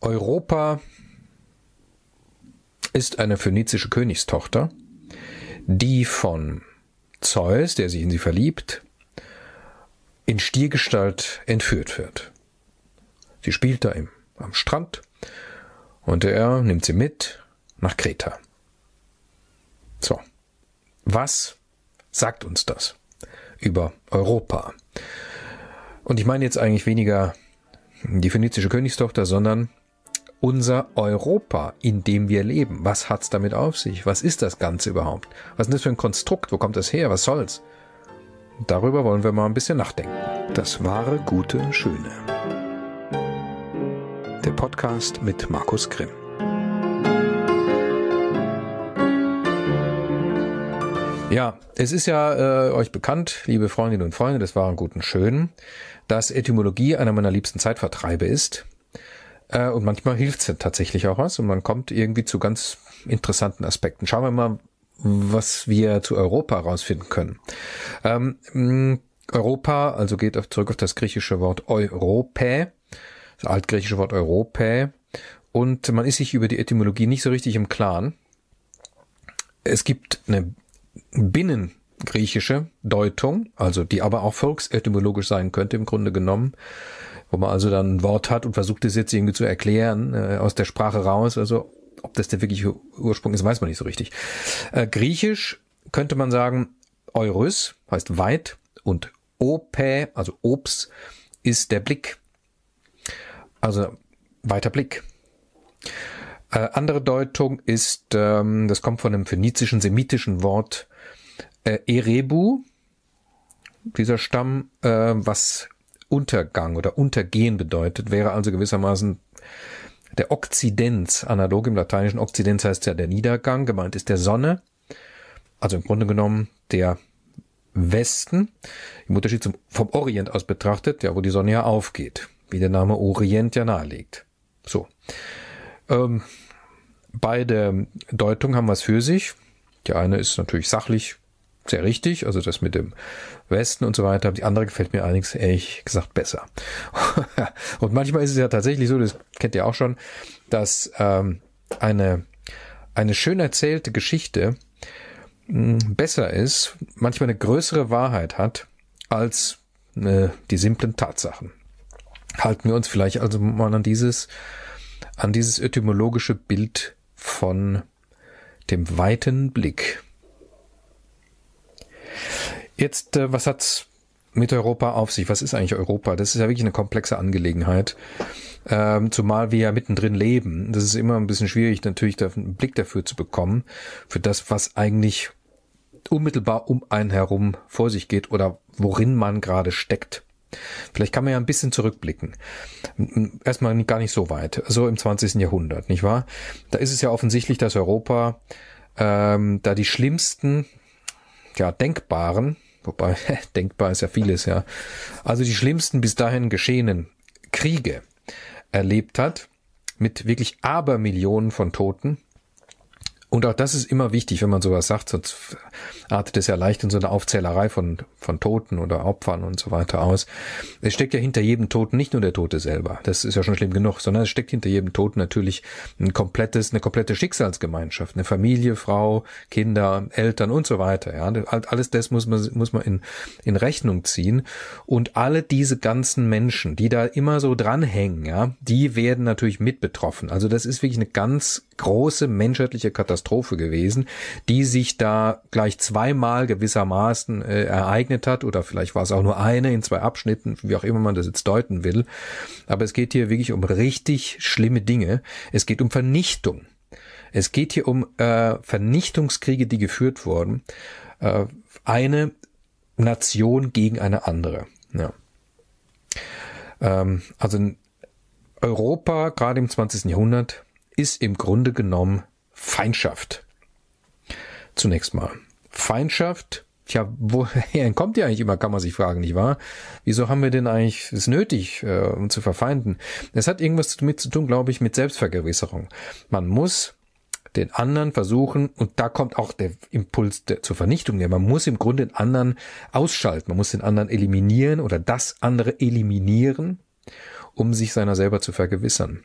Europa ist eine phönizische Königstochter, die von Zeus, der sich in sie verliebt, in Stiergestalt entführt wird. Sie spielt da im, am Strand und er nimmt sie mit nach Kreta. So. Was sagt uns das über Europa? Und ich meine jetzt eigentlich weniger die phönizische Königstochter, sondern unser Europa, in dem wir leben. Was hat's damit auf sich? Was ist das Ganze überhaupt? Was ist das für ein Konstrukt? Wo kommt das her? Was soll's? Darüber wollen wir mal ein bisschen nachdenken. Das wahre, gute, schöne. Der Podcast mit Markus Grimm. Ja, es ist ja äh, euch bekannt, liebe Freundinnen und Freunde des wahren guten Schönen, dass Etymologie einer meiner liebsten Zeitvertreibe ist. Äh, und manchmal hilft es tatsächlich auch was und man kommt irgendwie zu ganz interessanten Aspekten. Schauen wir mal, was wir zu Europa herausfinden können. Ähm, Europa, also geht auf, zurück auf das griechische Wort Europä, das altgriechische Wort Europä. Und man ist sich über die Etymologie nicht so richtig im Klaren. Es gibt eine binnengriechische Deutung, also die aber auch volksetymologisch sein könnte im Grunde genommen, wo man also dann ein Wort hat und versucht es jetzt irgendwie zu erklären äh, aus der Sprache raus. Also ob das der wirkliche Ursprung ist, weiß man nicht so richtig. Äh, Griechisch könnte man sagen, Eurys heißt weit und Opä, also Ops, ist der Blick. Also weiter Blick. Äh, andere Deutung ist, ähm, das kommt von einem phönizischen, semitischen Wort äh, Erebu, dieser Stamm, äh, was Untergang oder Untergehen bedeutet, wäre also gewissermaßen der Okzidenz, analog im lateinischen Okzidenz heißt ja der Niedergang, gemeint ist der Sonne, also im Grunde genommen der Westen, im Unterschied zum, vom Orient aus betrachtet, ja, wo die Sonne ja aufgeht, wie der Name Orient ja nahelegt. So. Ähm, beide Deutungen haben was für sich. Die eine ist natürlich sachlich sehr richtig, also das mit dem Westen und so weiter. Die andere gefällt mir allerdings ehrlich gesagt besser. und manchmal ist es ja tatsächlich so, das kennt ihr auch schon, dass ähm, eine, eine schön erzählte Geschichte mh, hm, besser ist, manchmal eine größere Wahrheit hat als äh, die simplen Tatsachen. Halten wir uns vielleicht also mal an dieses, an dieses etymologische Bild von dem weiten Blick. Jetzt, äh, was hat's mit Europa auf sich? Was ist eigentlich Europa? Das ist ja wirklich eine komplexe Angelegenheit. Ähm, zumal wir ja mittendrin leben. Das ist immer ein bisschen schwierig, natürlich einen Blick dafür zu bekommen, für das, was eigentlich unmittelbar um einen herum vor sich geht oder worin man gerade steckt. Vielleicht kann man ja ein bisschen zurückblicken. Erstmal gar nicht so weit. So im 20. Jahrhundert, nicht wahr? Da ist es ja offensichtlich, dass Europa ähm, da die schlimmsten, ja, denkbaren Wobei, denkbar ist ja vieles, ja. Also die schlimmsten bis dahin geschehenen Kriege erlebt hat, mit wirklich Abermillionen von Toten, und auch das ist immer wichtig, wenn man sowas sagt, sonst artet es ja leicht in so eine Aufzählerei von, von Toten oder Opfern und so weiter aus. Es steckt ja hinter jedem Toten nicht nur der Tote selber, das ist ja schon schlimm genug, sondern es steckt hinter jedem Toten natürlich ein komplettes, eine komplette Schicksalsgemeinschaft, eine Familie, Frau, Kinder, Eltern und so weiter. Ja, alles das muss man, muss man in, in Rechnung ziehen. Und alle diese ganzen Menschen, die da immer so dranhängen, ja, die werden natürlich mit betroffen. Also das ist wirklich eine ganz große menschheitliche Katastrophe gewesen, die sich da gleich zweimal gewissermaßen äh, ereignet hat oder vielleicht war es auch nur eine in zwei Abschnitten, wie auch immer man das jetzt deuten will. Aber es geht hier wirklich um richtig schlimme Dinge. Es geht um Vernichtung. Es geht hier um äh, Vernichtungskriege, die geführt wurden. Äh, eine Nation gegen eine andere. Ja. Ähm, also Europa, gerade im 20. Jahrhundert, ist im Grunde genommen Feindschaft. Zunächst mal. Feindschaft, tja, woher kommt die eigentlich immer, kann man sich fragen, nicht wahr? Wieso haben wir denn eigentlich es nötig, äh, um zu verfeinden? Es hat irgendwas damit zu tun, glaube ich, mit Selbstvergewisserung. Man muss den anderen versuchen, und da kommt auch der Impuls der, zur Vernichtung her, man muss im Grunde den anderen ausschalten, man muss den anderen eliminieren oder das andere eliminieren, um sich seiner selber zu vergewissern.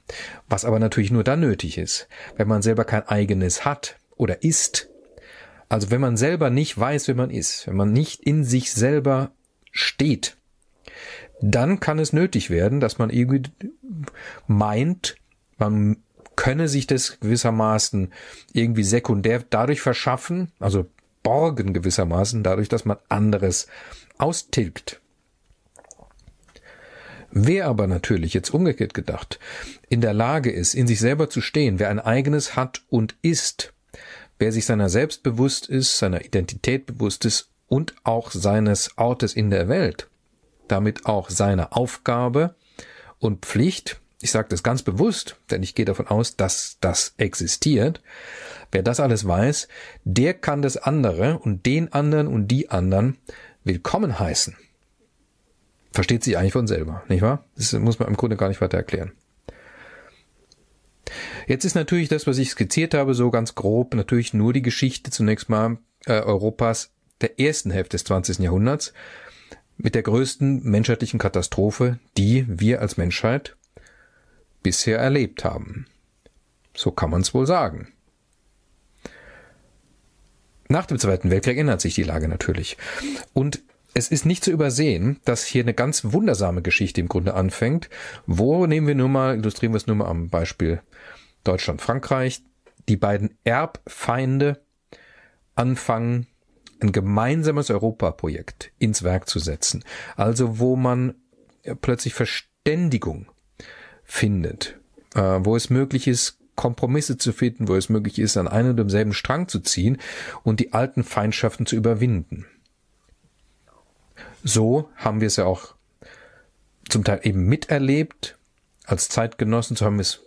Was aber natürlich nur dann nötig ist, wenn man selber kein eigenes hat oder ist. Also wenn man selber nicht weiß, wer man ist, wenn man nicht in sich selber steht, dann kann es nötig werden, dass man irgendwie meint, man könne sich das gewissermaßen irgendwie sekundär dadurch verschaffen, also borgen gewissermaßen, dadurch, dass man anderes austilgt. Wer aber natürlich, jetzt umgekehrt gedacht, in der Lage ist, in sich selber zu stehen, wer ein eigenes hat und ist, wer sich seiner selbst bewusst ist, seiner Identität bewusst ist und auch seines Ortes in der Welt, damit auch seine Aufgabe und Pflicht, ich sage das ganz bewusst, denn ich gehe davon aus, dass das existiert, wer das alles weiß, der kann das andere und den anderen und die anderen willkommen heißen versteht sich eigentlich von selber, nicht wahr? Das muss man im Grunde gar nicht weiter erklären. Jetzt ist natürlich das, was ich skizziert habe, so ganz grob, natürlich nur die Geschichte zunächst mal äh, Europas der ersten Hälfte des 20. Jahrhunderts mit der größten menschheitlichen Katastrophe, die wir als Menschheit bisher erlebt haben. So kann man es wohl sagen. Nach dem Zweiten Weltkrieg ändert sich die Lage natürlich. Und es ist nicht zu übersehen, dass hier eine ganz wundersame Geschichte im Grunde anfängt. Wo nehmen wir nur mal, illustrieren wir es nur mal am Beispiel Deutschland, Frankreich, die beiden Erbfeinde anfangen, ein gemeinsames Europaprojekt ins Werk zu setzen. Also wo man plötzlich Verständigung findet, äh, wo es möglich ist, Kompromisse zu finden, wo es möglich ist, an einem und demselben Strang zu ziehen und die alten Feindschaften zu überwinden. So haben wir es ja auch zum Teil eben miterlebt, als Zeitgenossen, so haben wir es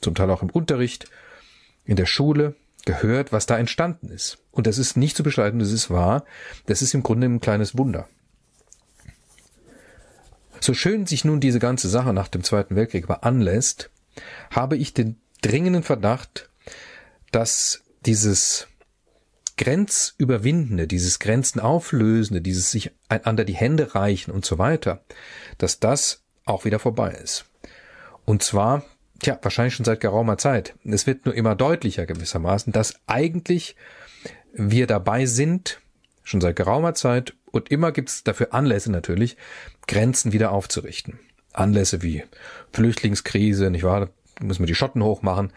zum Teil auch im Unterricht, in der Schule gehört, was da entstanden ist. Und das ist nicht zu beschreiben, das ist wahr, das ist im Grunde ein kleines Wunder. So schön sich nun diese ganze Sache nach dem Zweiten Weltkrieg aber anlässt, habe ich den dringenden Verdacht, dass dieses Grenzüberwindende, dieses Grenzenauflösende, dieses sich einander die Hände reichen und so weiter, dass das auch wieder vorbei ist. Und zwar, tja, wahrscheinlich schon seit geraumer Zeit. Es wird nur immer deutlicher gewissermaßen, dass eigentlich wir dabei sind, schon seit geraumer Zeit, und immer gibt es dafür Anlässe natürlich, Grenzen wieder aufzurichten. Anlässe wie Flüchtlingskrise, nicht wahr? Da müssen wir die Schotten hochmachen.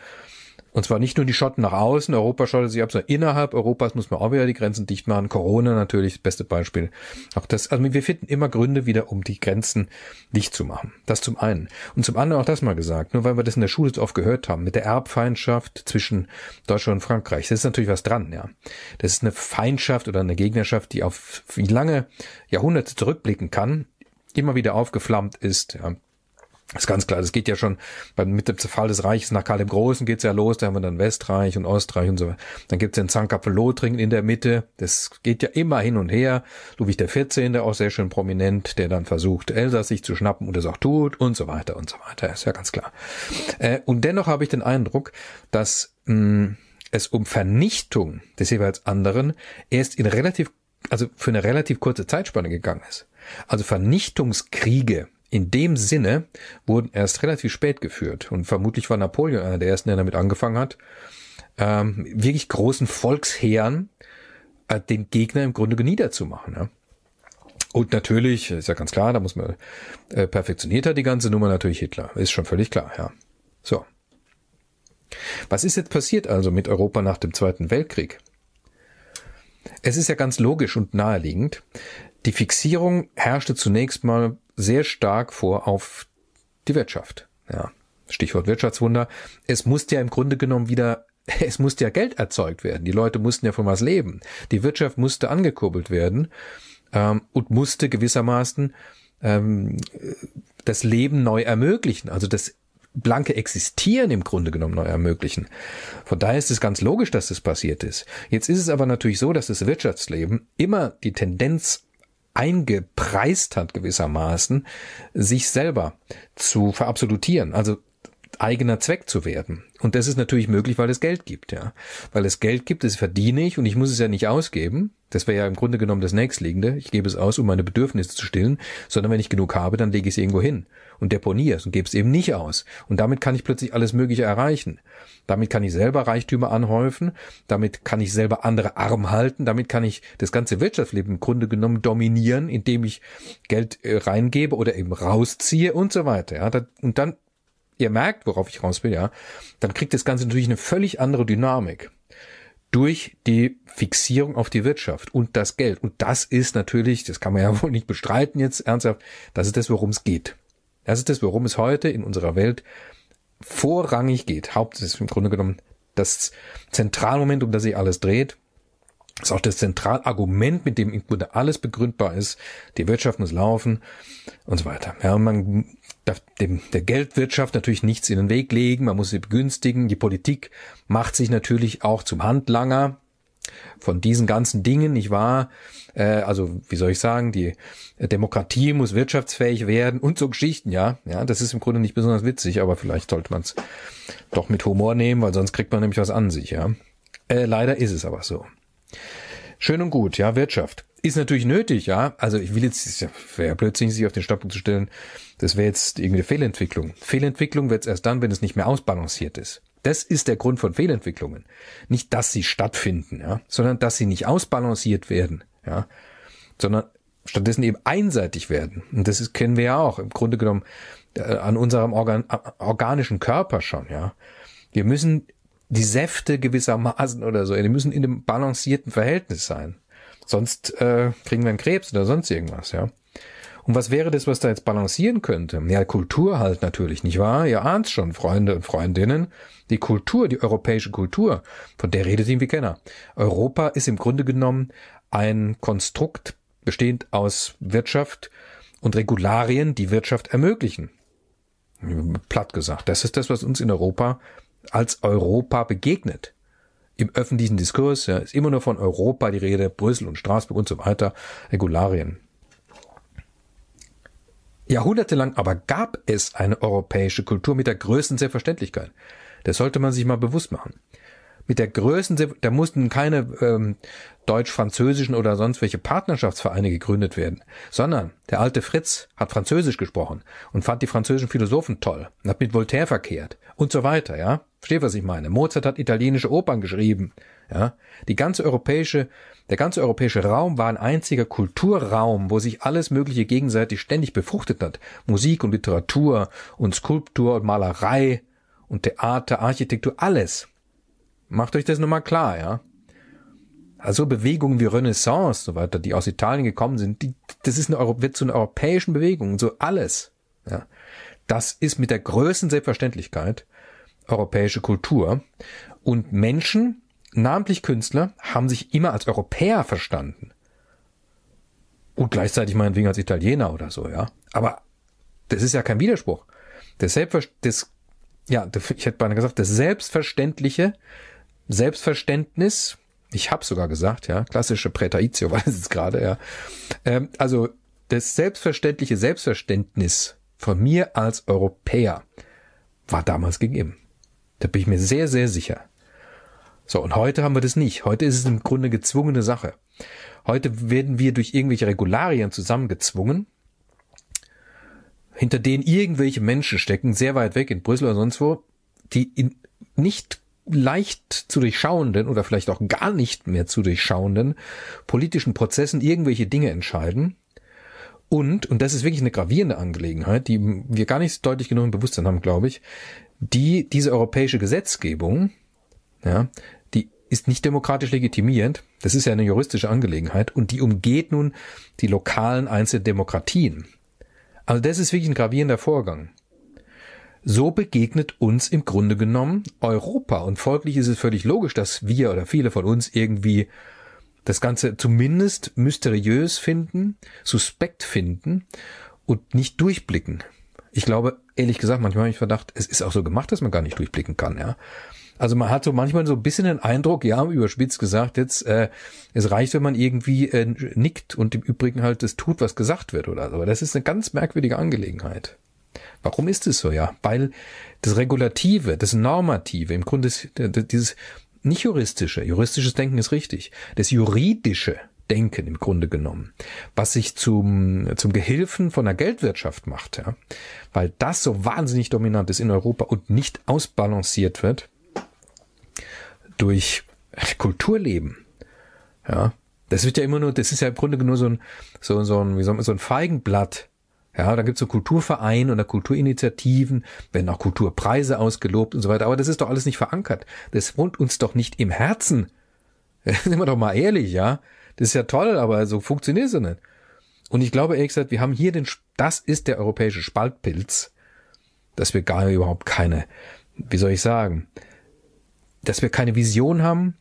Und zwar nicht nur die Schotten nach außen, Europa schottet sich ab, sondern innerhalb Europas muss man auch wieder die Grenzen dicht machen. Corona natürlich, das beste Beispiel. Auch das, also wir finden immer Gründe wieder, um die Grenzen dicht zu machen. Das zum einen. Und zum anderen auch das mal gesagt, nur weil wir das in der Schule so oft gehört haben, mit der Erbfeindschaft zwischen Deutschland und Frankreich. Das ist natürlich was dran, ja. Das ist eine Feindschaft oder eine Gegnerschaft, die auf wie lange Jahrhunderte zurückblicken kann, immer wieder aufgeflammt ist, ja. Das ist ganz klar, das geht ja schon beim, mit dem Zerfall des Reiches nach Karl dem Großen geht's ja los, da haben wir dann Westreich und Ostreich und so weiter. Dann gibt's den Zankapfel-Lothringen in der Mitte, das geht ja immer hin und her. Ludwig der 14., auch sehr schön prominent, der dann versucht, Elsass sich zu schnappen und es auch tut und so weiter und so weiter, ist ja ganz klar. Äh, und dennoch habe ich den Eindruck, dass mh, es um Vernichtung des jeweils anderen erst in relativ, also für eine relativ kurze Zeitspanne gegangen ist. Also Vernichtungskriege in dem Sinne wurden erst relativ spät geführt. Und vermutlich war Napoleon einer der ersten, der damit angefangen hat, ähm, wirklich großen Volksheeren äh, den Gegner im Grunde niederzumachen. Ja. Und natürlich, ist ja ganz klar, da muss man äh, perfektionierter die ganze Nummer natürlich Hitler. Ist schon völlig klar, ja. So. Was ist jetzt passiert also mit Europa nach dem Zweiten Weltkrieg? Es ist ja ganz logisch und naheliegend. Die Fixierung herrschte zunächst mal sehr stark vor auf die Wirtschaft. Ja, Stichwort Wirtschaftswunder. Es musste ja im Grunde genommen wieder es musste ja Geld erzeugt werden. Die Leute mussten ja von was leben. Die Wirtschaft musste angekurbelt werden ähm, und musste gewissermaßen ähm, das Leben neu ermöglichen. Also das blanke Existieren im Grunde genommen neu ermöglichen. Von daher ist es ganz logisch, dass das passiert ist. Jetzt ist es aber natürlich so, dass das Wirtschaftsleben immer die Tendenz eingepreist hat gewissermaßen, sich selber zu verabsolutieren, also eigener Zweck zu werden. Und das ist natürlich möglich, weil es Geld gibt, ja. Weil es Geld gibt, das verdiene ich und ich muss es ja nicht ausgeben. Das wäre ja im Grunde genommen das nächstliegende. Ich gebe es aus, um meine Bedürfnisse zu stillen, sondern wenn ich genug habe, dann lege ich es irgendwo hin und deponiere es und gebe es eben nicht aus. Und damit kann ich plötzlich alles Mögliche erreichen. Damit kann ich selber Reichtümer anhäufen, damit kann ich selber andere arm halten, damit kann ich das ganze Wirtschaftsleben im Grunde genommen dominieren, indem ich Geld äh, reingebe oder eben rausziehe und so weiter. Ja, und dann ihr merkt, worauf ich raus will, ja, dann kriegt das Ganze natürlich eine völlig andere Dynamik durch die Fixierung auf die Wirtschaft und das Geld. Und das ist natürlich, das kann man ja wohl nicht bestreiten jetzt ernsthaft, das ist das, worum es geht. Das ist das, worum es heute in unserer Welt vorrangig geht. Haupt ist im Grunde genommen das Zentralmoment, um das sich alles dreht. Das ist auch das Zentralargument, mit dem im Grunde alles begründbar ist. Die Wirtschaft muss laufen und so weiter. Ja, und man dem, der Geldwirtschaft natürlich nichts in den Weg legen, man muss sie begünstigen. Die Politik macht sich natürlich auch zum Handlanger von diesen ganzen Dingen, nicht wahr? Äh, also, wie soll ich sagen, die Demokratie muss wirtschaftsfähig werden und so Geschichten, ja. Ja, das ist im Grunde nicht besonders witzig, aber vielleicht sollte man es doch mit Humor nehmen, weil sonst kriegt man nämlich was an sich, ja. Äh, leider ist es aber so. Schön und gut, ja, Wirtschaft. Ist natürlich nötig, ja. Also ich will jetzt, ja, wäre plötzlich sich auf den Standpunkt zu stellen, das wäre jetzt irgendeine Fehlentwicklung. Fehlentwicklung wird es erst dann, wenn es nicht mehr ausbalanciert ist. Das ist der Grund von Fehlentwicklungen. Nicht, dass sie stattfinden, ja, sondern dass sie nicht ausbalanciert werden, ja, sondern stattdessen eben einseitig werden. Und das ist, kennen wir ja auch im Grunde genommen äh, an unserem Organ, organischen Körper schon, ja. Wir müssen die Säfte gewissermaßen oder so, die müssen in einem balancierten Verhältnis sein. Sonst äh, kriegen wir einen Krebs oder sonst irgendwas, ja. Und was wäre das, was da jetzt balancieren könnte? Ja, Kultur halt natürlich, nicht wahr? Ihr ahnt schon, Freunde und Freundinnen. Die Kultur, die europäische Kultur, von der redet wie Kenner. Europa ist im Grunde genommen ein Konstrukt bestehend aus Wirtschaft und Regularien, die Wirtschaft ermöglichen. Platt gesagt. Das ist das, was uns in Europa als Europa begegnet. Im öffentlichen Diskurs ja, ist immer nur von Europa die Rede, Brüssel und Straßburg und so weiter, Regularien. Jahrhundertelang aber gab es eine europäische Kultur mit der größten Selbstverständlichkeit. Das sollte man sich mal bewusst machen. Mit der größten, da mussten keine ähm, deutsch-französischen oder sonst welche Partnerschaftsvereine gegründet werden, sondern der alte Fritz hat Französisch gesprochen und fand die französischen Philosophen toll und hat mit Voltaire verkehrt und so weiter, ja. Versteht, was ich meine? Mozart hat italienische Opern geschrieben, ja. Die ganze europäische der ganze europäische Raum war ein einziger Kulturraum, wo sich alles Mögliche gegenseitig ständig befruchtet hat. Musik und Literatur und Skulptur und Malerei und Theater, Architektur, alles. Macht euch das nochmal klar, ja. Also Bewegungen wie Renaissance, so weiter, die aus Italien gekommen sind, die, das ist eine, wird zu einer europäischen Bewegung, so alles, ja. Das ist mit der größten Selbstverständlichkeit europäische Kultur. Und Menschen, namentlich Künstler, haben sich immer als Europäer verstanden. Und gleichzeitig meinetwegen als Italiener oder so, ja. Aber das ist ja kein Widerspruch. Das Selbstver das, ja, ich hätte beinahe gesagt, das selbstverständliche Selbstverständnis, ich habe sogar gesagt, ja, klassische Präteritio war das jetzt gerade, ja. Ähm, also das selbstverständliche Selbstverständnis von mir als Europäer war damals gegeben. Da bin ich mir sehr, sehr sicher. So, und heute haben wir das nicht. Heute ist es im Grunde gezwungene Sache. Heute werden wir durch irgendwelche Regularien zusammengezwungen, hinter denen irgendwelche Menschen stecken, sehr weit weg in Brüssel oder sonst wo, die in nicht leicht zu durchschauenden oder vielleicht auch gar nicht mehr zu durchschauenden politischen Prozessen irgendwelche Dinge entscheiden. Und, und das ist wirklich eine gravierende Angelegenheit, die wir gar nicht deutlich genug im Bewusstsein haben, glaube ich, die diese europäische Gesetzgebung ja, die ist nicht demokratisch legitimierend. Das ist ja eine juristische Angelegenheit und die umgeht nun die lokalen einzelnen Demokratien. Also das ist wirklich ein gravierender Vorgang. So begegnet uns im Grunde genommen Europa und folglich ist es völlig logisch, dass wir oder viele von uns irgendwie das Ganze zumindest mysteriös finden, suspekt finden und nicht durchblicken. Ich glaube, ehrlich gesagt, manchmal habe ich Verdacht, es ist auch so gemacht, dass man gar nicht durchblicken kann, ja. Also man hat so manchmal so ein bisschen den Eindruck, ja, überspitzt gesagt, jetzt äh, es reicht, wenn man irgendwie äh, nickt und im Übrigen halt das tut, was gesagt wird oder so. Aber das ist eine ganz merkwürdige Angelegenheit. Warum ist es so? Ja, weil das Regulative, das Normative, im Grunde dieses nicht juristische, juristisches Denken ist richtig, das juridische Denken im Grunde genommen, was sich zum, zum Gehilfen von der Geldwirtschaft macht, ja, weil das so wahnsinnig dominant ist in Europa und nicht ausbalanciert wird durch Kulturleben, ja, das wird ja immer nur, das ist ja im Grunde nur so ein, so, so ein, wie soll man, so ein Feigenblatt. Ja, da gibt's so Kulturvereine oder Kulturinitiativen, werden auch Kulturpreise ausgelobt und so weiter. Aber das ist doch alles nicht verankert. Das wohnt uns doch nicht im Herzen. Sind wir doch mal ehrlich, ja. Das ist ja toll, aber so funktioniert es nicht. Und ich glaube ehrlich gesagt, wir haben hier den, das ist der europäische Spaltpilz, dass wir gar überhaupt keine, wie soll ich sagen, dass wir keine Vision haben,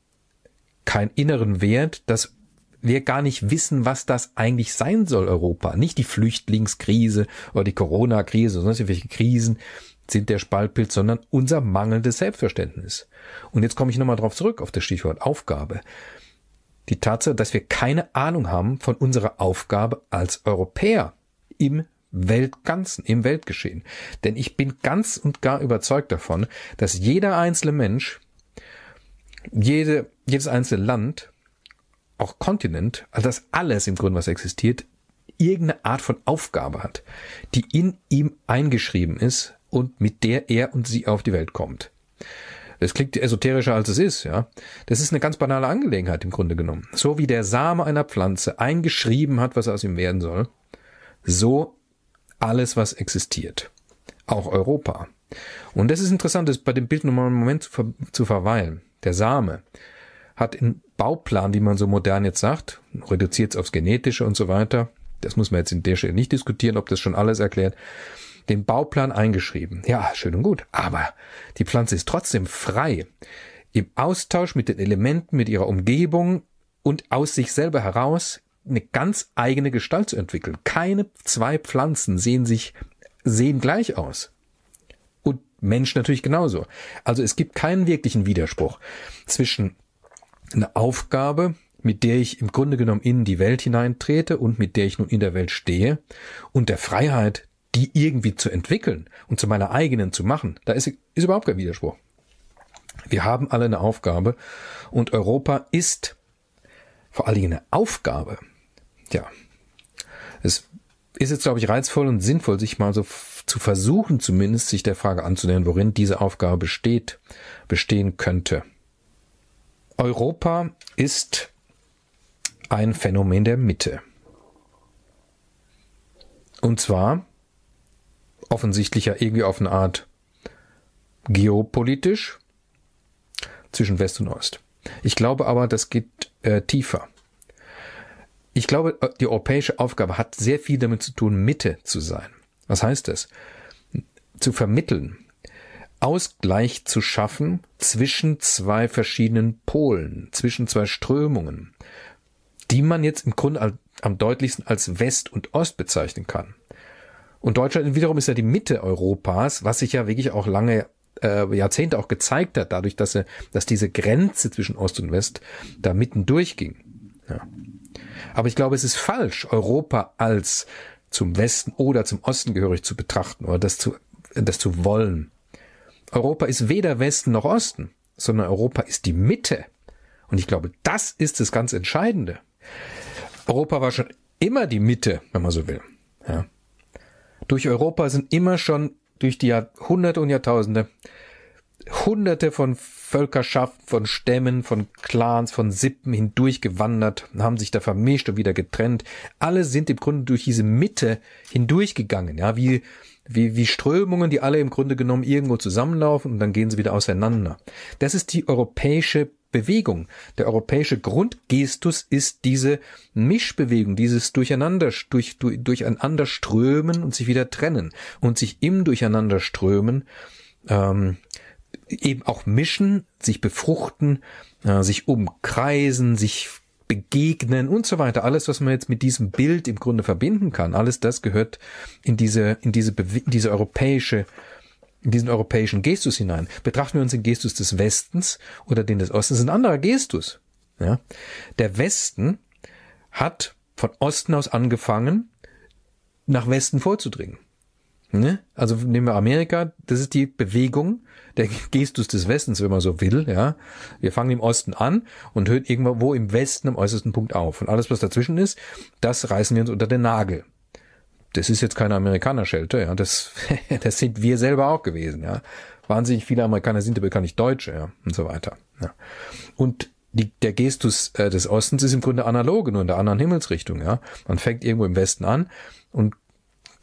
keinen inneren Wert, dass wir gar nicht wissen, was das eigentlich sein soll, Europa. Nicht die Flüchtlingskrise oder die Corona-Krise oder sonst welche Krisen sind der Spaltbild, sondern unser mangelndes Selbstverständnis. Und jetzt komme ich nochmal drauf zurück, auf das Stichwort Aufgabe. Die Tatsache, dass wir keine Ahnung haben von unserer Aufgabe als Europäer im Weltganzen, im Weltgeschehen. Denn ich bin ganz und gar überzeugt davon, dass jeder einzelne Mensch, jede, jedes einzelne Land auch Kontinent, also das alles im Grunde, was existiert, irgendeine Art von Aufgabe hat, die in ihm eingeschrieben ist und mit der er und sie auf die Welt kommt. Das klingt esoterischer als es ist, ja. Das ist eine ganz banale Angelegenheit im Grunde genommen. So wie der Same einer Pflanze eingeschrieben hat, was aus ihm werden soll, so alles, was existiert. Auch Europa. Und das ist interessant, das bei dem Bild nochmal einen Moment zu, ver zu verweilen. Der Same hat in Bauplan, wie man so modern jetzt sagt, reduziert es aufs Genetische und so weiter. Das muss man jetzt in der Stelle nicht diskutieren, ob das schon alles erklärt. Den Bauplan eingeschrieben. Ja, schön und gut. Aber die Pflanze ist trotzdem frei. Im Austausch mit den Elementen, mit ihrer Umgebung und aus sich selber heraus eine ganz eigene Gestalt zu entwickeln. Keine zwei Pflanzen sehen sich, sehen gleich aus. Und Mensch natürlich genauso. Also es gibt keinen wirklichen Widerspruch zwischen eine Aufgabe, mit der ich im Grunde genommen in die Welt hineintrete und mit der ich nun in der Welt stehe und der Freiheit, die irgendwie zu entwickeln und zu meiner eigenen zu machen, da ist, ist überhaupt kein Widerspruch. Wir haben alle eine Aufgabe und Europa ist vor allen Dingen eine Aufgabe. Ja, es ist jetzt, glaube ich, reizvoll und sinnvoll, sich mal so zu versuchen, zumindest sich der Frage anzunähern, worin diese Aufgabe besteht, bestehen könnte. Europa ist ein Phänomen der Mitte. Und zwar offensichtlich ja irgendwie auf eine Art geopolitisch zwischen West und Ost. Ich glaube aber, das geht äh, tiefer. Ich glaube, die europäische Aufgabe hat sehr viel damit zu tun, Mitte zu sein. Was heißt das? Zu vermitteln, Ausgleich zu schaffen zwischen zwei verschiedenen Polen, zwischen zwei Strömungen, die man jetzt im Grunde am deutlichsten als West und Ost bezeichnen kann. Und Deutschland wiederum ist ja die Mitte Europas, was sich ja wirklich auch lange äh, Jahrzehnte auch gezeigt hat, dadurch, dass, er, dass diese Grenze zwischen Ost und West da mitten durchging. Ja. Aber ich glaube, es ist falsch, Europa als zum Westen oder zum Osten gehörig zu betrachten oder das zu, das zu wollen. Europa ist weder Westen noch Osten, sondern Europa ist die Mitte. Und ich glaube, das ist das ganz Entscheidende. Europa war schon immer die Mitte, wenn man so will. Ja. Durch Europa sind immer schon durch die Jahrhunderte und Jahrtausende Hunderte von Völkerschaften, von Stämmen, von Clans, von Sippen hindurchgewandert, haben sich da vermischt und wieder getrennt. Alle sind im Grunde durch diese Mitte hindurchgegangen, ja, wie wie, wie Strömungen, die alle im Grunde genommen irgendwo zusammenlaufen und dann gehen sie wieder auseinander. Das ist die europäische Bewegung. Der europäische Grundgestus ist diese Mischbewegung, dieses Durcheinander, durch, durch, durcheinander strömen und sich wieder trennen und sich im Durcheinanderströmen ähm, eben auch mischen, sich befruchten, äh, sich umkreisen, sich begegnen und so weiter. Alles, was man jetzt mit diesem Bild im Grunde verbinden kann, alles das gehört in diese, in diese, in diese europäische, in diesen europäischen Gestus hinein. Betrachten wir uns den Gestus des Westens oder den des Ostens, ist ein anderer Gestus. Ja? Der Westen hat von Osten aus angefangen, nach Westen vorzudringen. Ne? Also nehmen wir Amerika, das ist die Bewegung, der Gestus des Westens, wenn man so will, ja. Wir fangen im Osten an und hören irgendwo im Westen am äußersten Punkt auf. Und alles, was dazwischen ist, das reißen wir uns unter den Nagel. Das ist jetzt keine Amerikanerschelte, ja. Das, das sind wir selber auch gewesen, ja. Wahnsinnig viele Amerikaner sind aber gar nicht Deutsche, ja, und so weiter. Ja. Und die, der Gestus äh, des Ostens ist im Grunde analog, nur in der anderen Himmelsrichtung, ja. Man fängt irgendwo im Westen an und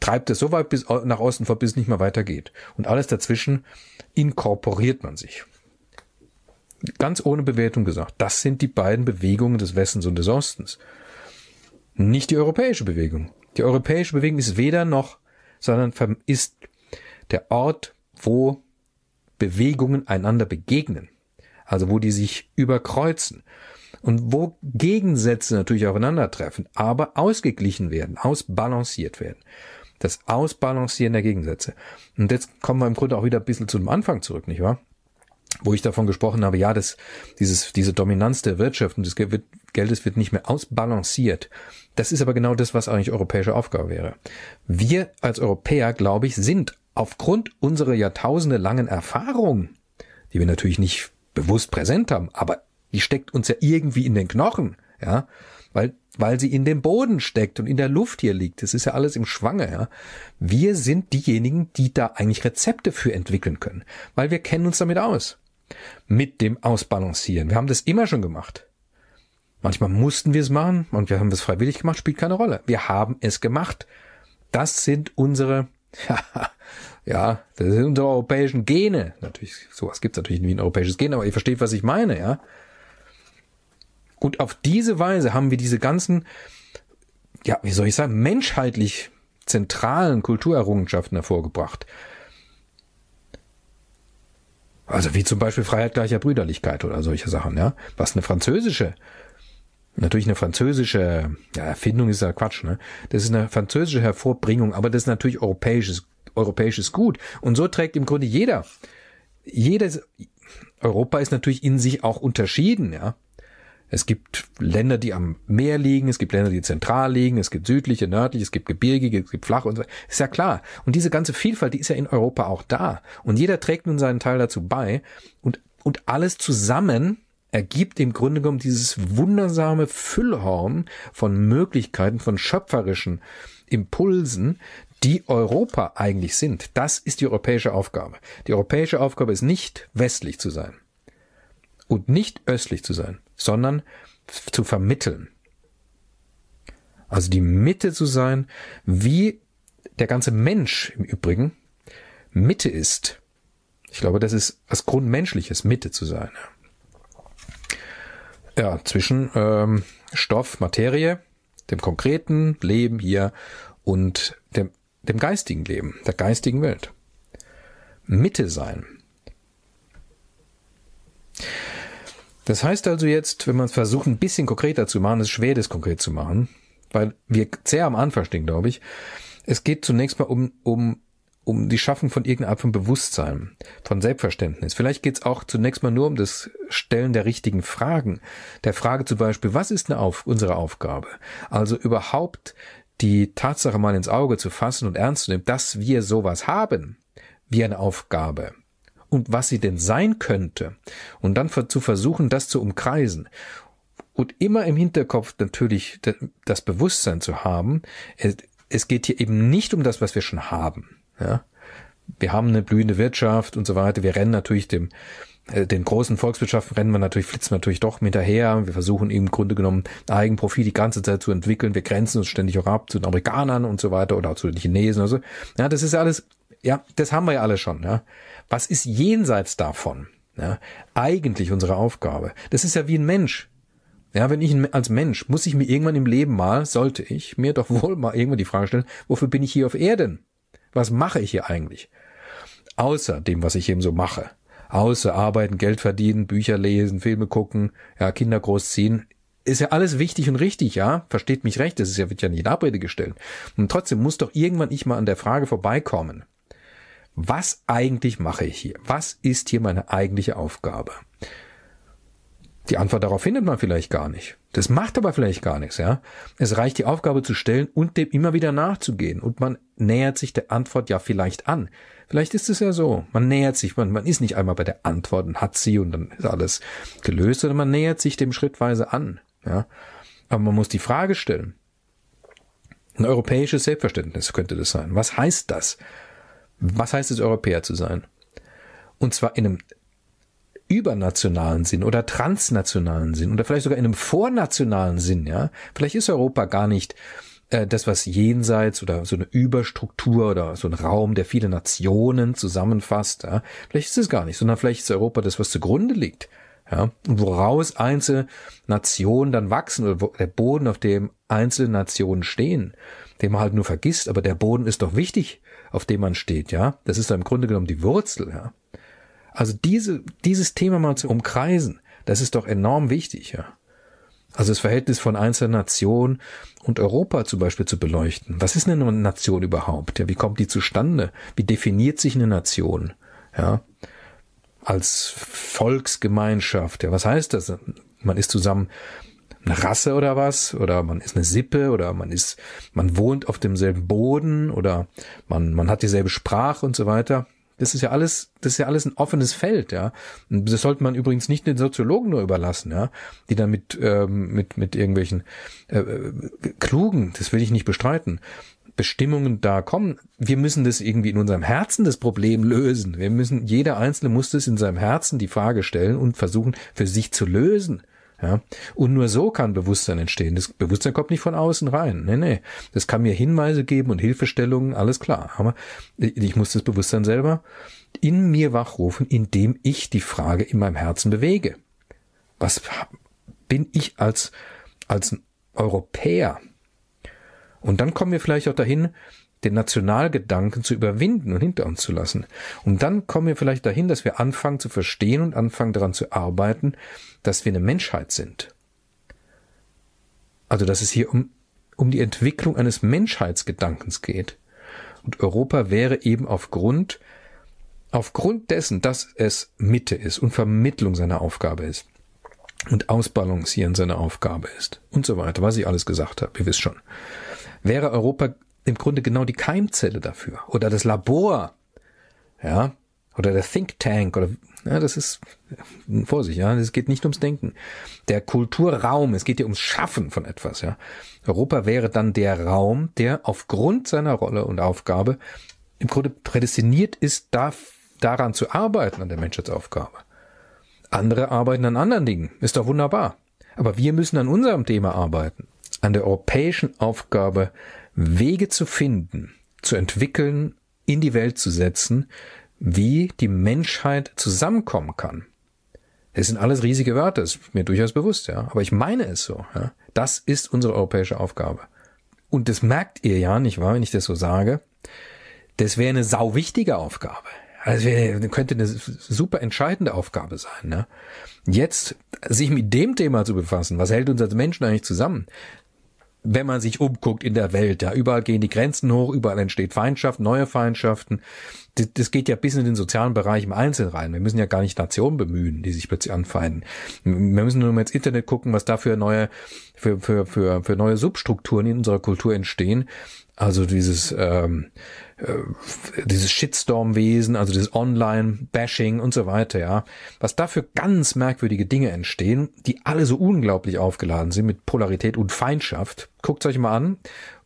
treibt es so weit bis nach Osten vor, bis es nicht mehr weitergeht. Und alles dazwischen inkorporiert man sich. Ganz ohne Bewertung gesagt. Das sind die beiden Bewegungen des Westens und des Ostens. Nicht die europäische Bewegung. Die europäische Bewegung ist weder noch, sondern ist der Ort, wo Bewegungen einander begegnen. Also wo die sich überkreuzen und wo Gegensätze natürlich aufeinandertreffen, aber ausgeglichen werden, ausbalanciert werden das Ausbalancieren der Gegensätze. Und jetzt kommen wir im Grunde auch wieder ein bisschen zu dem Anfang zurück, nicht wahr? Wo ich davon gesprochen habe, ja, das, dieses, diese Dominanz der Wirtschaft und des Geldes wird nicht mehr ausbalanciert. Das ist aber genau das, was eigentlich europäische Aufgabe wäre. Wir als Europäer, glaube ich, sind aufgrund unserer Jahrtausende langen Erfahrung, die wir natürlich nicht bewusst präsent haben, aber die steckt uns ja irgendwie in den Knochen, ja, weil weil sie in dem Boden steckt und in der Luft hier liegt. Das ist ja alles im Schwange, ja. Wir sind diejenigen, die da eigentlich Rezepte für entwickeln können, weil wir kennen uns damit aus. Mit dem Ausbalancieren. Wir haben das immer schon gemacht. Manchmal mussten wir es machen und wir haben es freiwillig gemacht, spielt keine Rolle. Wir haben es gemacht. Das sind unsere, ja, das sind unsere europäischen Gene. Natürlich, sowas gibt es natürlich nie ein europäisches Gen, aber ihr versteht, was ich meine, ja. Und auf diese Weise haben wir diese ganzen, ja, wie soll ich sagen, menschheitlich zentralen Kulturerrungenschaften hervorgebracht. Also wie zum Beispiel Freiheit gleicher Brüderlichkeit oder solche Sachen, ja. Was eine französische, natürlich eine französische ja, Erfindung ist ja Quatsch, ne? Das ist eine französische Hervorbringung, aber das ist natürlich europäisches, europäisches Gut. Und so trägt im Grunde jeder, jedes, Europa ist natürlich in sich auch unterschieden, ja. Es gibt Länder, die am Meer liegen, es gibt Länder, die zentral liegen, es gibt südliche, nördliche, es gibt gebirgige, es gibt flach und so. Ist ja klar. Und diese ganze Vielfalt, die ist ja in Europa auch da. Und jeder trägt nun seinen Teil dazu bei. Und, und alles zusammen ergibt im Grunde genommen dieses wundersame Füllhorn von Möglichkeiten, von schöpferischen Impulsen, die Europa eigentlich sind. Das ist die europäische Aufgabe. Die europäische Aufgabe ist nicht westlich zu sein und nicht östlich zu sein, sondern zu vermitteln. Also die Mitte zu sein, wie der ganze Mensch im Übrigen Mitte ist. Ich glaube, das ist was Grundmenschliches, Mitte zu sein. Ja, zwischen ähm, Stoff, Materie, dem konkreten Leben hier und dem, dem geistigen Leben, der geistigen Welt. Mitte sein. Das heißt also jetzt, wenn man es versucht, ein bisschen konkreter zu machen, ist schwer, das konkret zu machen, weil wir sehr am Anfang stehen, glaube ich. Es geht zunächst mal um, um, um die Schaffung von irgendeiner Art von Bewusstsein, von Selbstverständnis. Vielleicht geht es auch zunächst mal nur um das Stellen der richtigen Fragen. Der Frage zum Beispiel, was ist eine Auf unsere Aufgabe? Also überhaupt die Tatsache mal ins Auge zu fassen und ernst zu nehmen, dass wir sowas haben, wie eine Aufgabe und was sie denn sein könnte und dann zu versuchen, das zu umkreisen und immer im Hinterkopf natürlich das Bewusstsein zu haben, es geht hier eben nicht um das, was wir schon haben. Ja? Wir haben eine blühende Wirtschaft und so weiter. Wir rennen natürlich dem äh, den großen Volkswirtschaften rennen wir natürlich, flitzen natürlich doch hinterher. Wir versuchen im Grunde genommen Eigenprofit die ganze Zeit zu entwickeln. Wir grenzen uns ständig auch ab zu den Amerikanern und so weiter oder zu den Chinesen oder so. Ja, das ist alles, ja, das haben wir ja alle schon. Ja. Was ist jenseits davon? Ja, eigentlich unsere Aufgabe. Das ist ja wie ein Mensch. Ja, wenn ich als Mensch muss ich mir irgendwann im Leben mal, sollte ich mir doch wohl mal irgendwann die Frage stellen, wofür bin ich hier auf Erden? Was mache ich hier eigentlich? Außer dem, was ich eben so mache. Außer arbeiten, Geld verdienen, Bücher lesen, Filme gucken, ja, Kinder großziehen. Ist ja alles wichtig und richtig, ja? Versteht mich recht, das ist ja, wird ja nicht in Abrede gestellt. Und trotzdem muss doch irgendwann ich mal an der Frage vorbeikommen was eigentlich mache ich hier? Was ist hier meine eigentliche Aufgabe? Die Antwort darauf findet man vielleicht gar nicht. Das macht aber vielleicht gar nichts, ja. Es reicht, die Aufgabe zu stellen und dem immer wieder nachzugehen. Und man nähert sich der Antwort ja vielleicht an. Vielleicht ist es ja so. Man nähert sich, man, man ist nicht einmal bei der Antwort und hat sie und dann ist alles gelöst, sondern man nähert sich dem schrittweise an, ja. Aber man muss die Frage stellen. Ein europäisches Selbstverständnis könnte das sein. Was heißt das? Was heißt es, Europäer zu sein? Und zwar in einem übernationalen Sinn oder transnationalen Sinn oder vielleicht sogar in einem vornationalen Sinn, ja. Vielleicht ist Europa gar nicht äh, das, was jenseits oder so eine Überstruktur oder so ein Raum, der viele Nationen zusammenfasst, ja. Vielleicht ist es gar nicht, sondern vielleicht ist Europa das, was zugrunde liegt. Ja, und woraus einzelne Nationen dann wachsen oder der Boden, auf dem einzelne Nationen stehen, den man halt nur vergisst, aber der Boden ist doch wichtig, auf dem man steht, ja. Das ist im Grunde genommen die Wurzel, ja. Also diese, dieses Thema mal zu umkreisen, das ist doch enorm wichtig, ja. Also das Verhältnis von einzelnen Nationen und Europa zum Beispiel zu beleuchten. Was ist eine Nation überhaupt? Ja, wie kommt die zustande? Wie definiert sich eine Nation? Ja, als Volksgemeinschaft. Ja, was heißt das? Man ist zusammen eine Rasse oder was? Oder man ist eine Sippe oder man ist, man wohnt auf demselben Boden oder man, man hat dieselbe Sprache und so weiter. Das ist ja alles, das ist ja alles ein offenes Feld, ja. Und das sollte man übrigens nicht den Soziologen nur überlassen, ja, die dann mit ähm, mit mit irgendwelchen äh, äh, klugen, das will ich nicht bestreiten, Bestimmungen da kommen. Wir müssen das irgendwie in unserem Herzen das Problem lösen. Wir müssen, jeder Einzelne muss das in seinem Herzen die Frage stellen und versuchen, für sich zu lösen. Ja, und nur so kann Bewusstsein entstehen. Das Bewusstsein kommt nicht von außen rein. Nee, nee. Das kann mir Hinweise geben und Hilfestellungen, alles klar. Aber ich muss das Bewusstsein selber in mir wachrufen, indem ich die Frage in meinem Herzen bewege. Was bin ich als, als Europäer? Und dann kommen wir vielleicht auch dahin, den Nationalgedanken zu überwinden und hinter uns zu lassen. Und dann kommen wir vielleicht dahin, dass wir anfangen zu verstehen und anfangen daran zu arbeiten, dass wir eine Menschheit sind. Also, dass es hier um, um die Entwicklung eines Menschheitsgedankens geht. Und Europa wäre eben aufgrund, aufgrund dessen, dass es Mitte ist und Vermittlung seiner Aufgabe ist und Ausbalancieren seiner Aufgabe ist und so weiter, was ich alles gesagt habe, ihr wisst schon, wäre Europa im Grunde genau die Keimzelle dafür oder das Labor, ja, oder der Think Tank oder ja, das ist Vorsicht, ja, es geht nicht ums Denken. Der Kulturraum, es geht hier ums Schaffen von etwas, ja. Europa wäre dann der Raum, der aufgrund seiner Rolle und Aufgabe im Grunde prädestiniert ist, da, daran zu arbeiten an der Menschheitsaufgabe. Andere arbeiten an anderen Dingen, ist doch wunderbar. Aber wir müssen an unserem Thema arbeiten, an der europäischen Aufgabe Wege zu finden, zu entwickeln, in die Welt zu setzen, wie die Menschheit zusammenkommen kann. Das sind alles riesige Wörter, ist mir durchaus bewusst, ja. Aber ich meine es so, ja. Das ist unsere europäische Aufgabe. Und das merkt ihr ja, nicht wahr, wenn ich das so sage. Das wäre eine sau wichtige Aufgabe. Also könnte eine super entscheidende Aufgabe sein. Ne? Jetzt sich mit dem Thema zu befassen, was hält uns als Menschen eigentlich zusammen? Wenn man sich umguckt in der Welt, ja, überall gehen die Grenzen hoch, überall entsteht Feindschaft, neue Feindschaften. Das, das geht ja bis in den sozialen Bereich im Einzelnen rein. Wir müssen ja gar nicht Nationen bemühen, die sich plötzlich anfeinden. Wir müssen nur mal ins Internet gucken, was da für neue, für, für, für, für neue Substrukturen in unserer Kultur entstehen. Also dieses, ähm, äh, dieses Shitstorm-Wesen, also dieses Online-Bashing und so weiter, ja. Was da für ganz merkwürdige Dinge entstehen, die alle so unglaublich aufgeladen sind mit Polarität und Feindschaft. Guckt euch mal an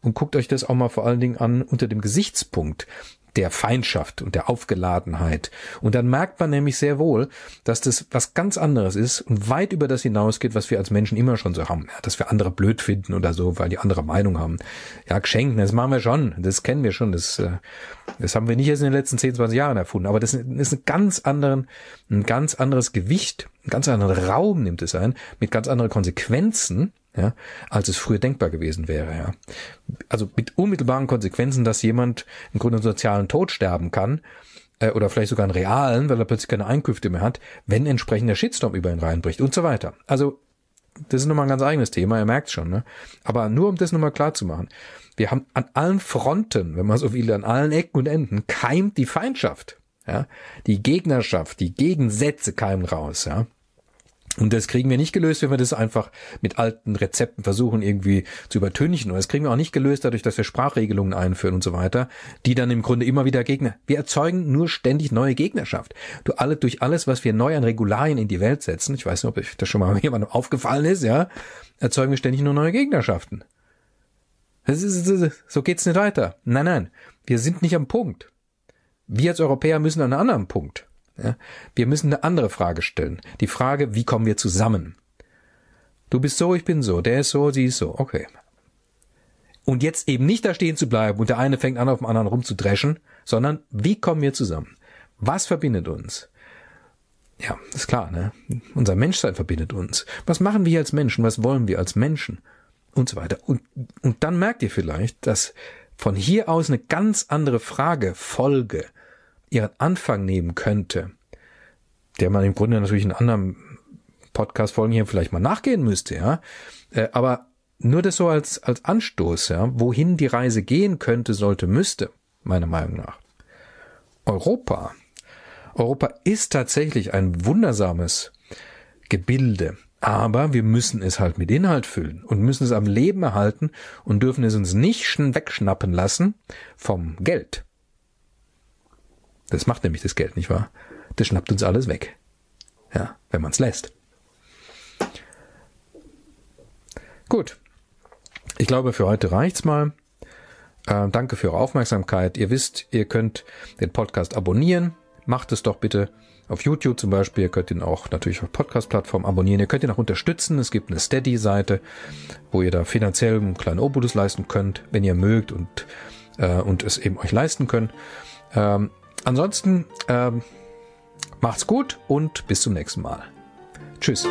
und guckt euch das auch mal vor allen Dingen an unter dem Gesichtspunkt der Feindschaft und der Aufgeladenheit. Und dann merkt man nämlich sehr wohl, dass das was ganz anderes ist und weit über das hinausgeht, was wir als Menschen immer schon so haben. Ja, dass wir andere blöd finden oder so, weil die andere Meinung haben. Ja, geschenken, das machen wir schon. Das kennen wir schon. Das, äh, das haben wir nicht erst in den letzten 10, 20 Jahren erfunden. Aber das ist ein ganz anderen, ein ganz anderes Gewicht, ein ganz anderen Raum nimmt es ein, mit ganz anderen Konsequenzen ja, als es früher denkbar gewesen wäre. Ja. Also mit unmittelbaren Konsequenzen, dass jemand im Grunde einen sozialen Tod sterben kann äh, oder vielleicht sogar einen realen, weil er plötzlich keine Einkünfte mehr hat, wenn entsprechend der Shitstorm über ihn reinbricht und so weiter. Also das ist nochmal ein ganz eigenes Thema, ihr merkt schon. Ne? Aber nur um das nochmal klar zu machen. Wir haben an allen Fronten, wenn man so will, an allen Ecken und Enden, keimt die Feindschaft. Ja? Die Gegnerschaft, die Gegensätze keimen raus. Ja? Und das kriegen wir nicht gelöst, wenn wir das einfach mit alten Rezepten versuchen irgendwie zu übertünchen. Und das kriegen wir auch nicht gelöst dadurch, dass wir Sprachregelungen einführen und so weiter, die dann im Grunde immer wieder Gegner. Wir erzeugen nur ständig neue Gegnerschaft. Du alle durch alles, was wir neu an Regularien in die Welt setzen, ich weiß nicht, ob das schon mal jemandem aufgefallen ist, ja, erzeugen wir ständig nur neue Gegnerschaften. so geht's nicht weiter. Nein, nein, wir sind nicht am Punkt. Wir als Europäer müssen an einem anderen Punkt. Ja? Wir müssen eine andere Frage stellen. Die Frage, wie kommen wir zusammen? Du bist so, ich bin so, der ist so, sie ist so. Okay. Und jetzt eben nicht da stehen zu bleiben und der eine fängt an, auf dem anderen rumzudreschen, sondern wie kommen wir zusammen? Was verbindet uns? Ja, ist klar, ne? Unser Menschsein verbindet uns. Was machen wir als Menschen? Was wollen wir als Menschen? Und so weiter. Und, und dann merkt ihr vielleicht, dass von hier aus eine ganz andere Frage, Folge, ihren Anfang nehmen könnte, der man im Grunde natürlich in anderen Podcast-Folgen hier vielleicht mal nachgehen müsste, ja. Äh, aber nur das so als, als Anstoß, ja, wohin die Reise gehen könnte, sollte, müsste, meiner Meinung nach. Europa. Europa ist tatsächlich ein wundersames Gebilde, aber wir müssen es halt mit Inhalt füllen und müssen es am Leben erhalten und dürfen es uns nicht wegschnappen lassen vom Geld. Das macht nämlich das Geld, nicht wahr? Das schnappt uns alles weg. Ja, wenn man es lässt. Gut. Ich glaube, für heute reicht's mal. Äh, danke für eure Aufmerksamkeit. Ihr wisst, ihr könnt den Podcast abonnieren. Macht es doch bitte auf YouTube zum Beispiel. Ihr könnt ihn auch natürlich auf Podcast-Plattformen abonnieren. Ihr könnt ihn auch unterstützen. Es gibt eine Steady-Seite, wo ihr da finanziell einen kleinen Obolus leisten könnt, wenn ihr mögt und, äh, und es eben euch leisten könnt. Ähm, Ansonsten ähm, macht's gut und bis zum nächsten Mal. Tschüss.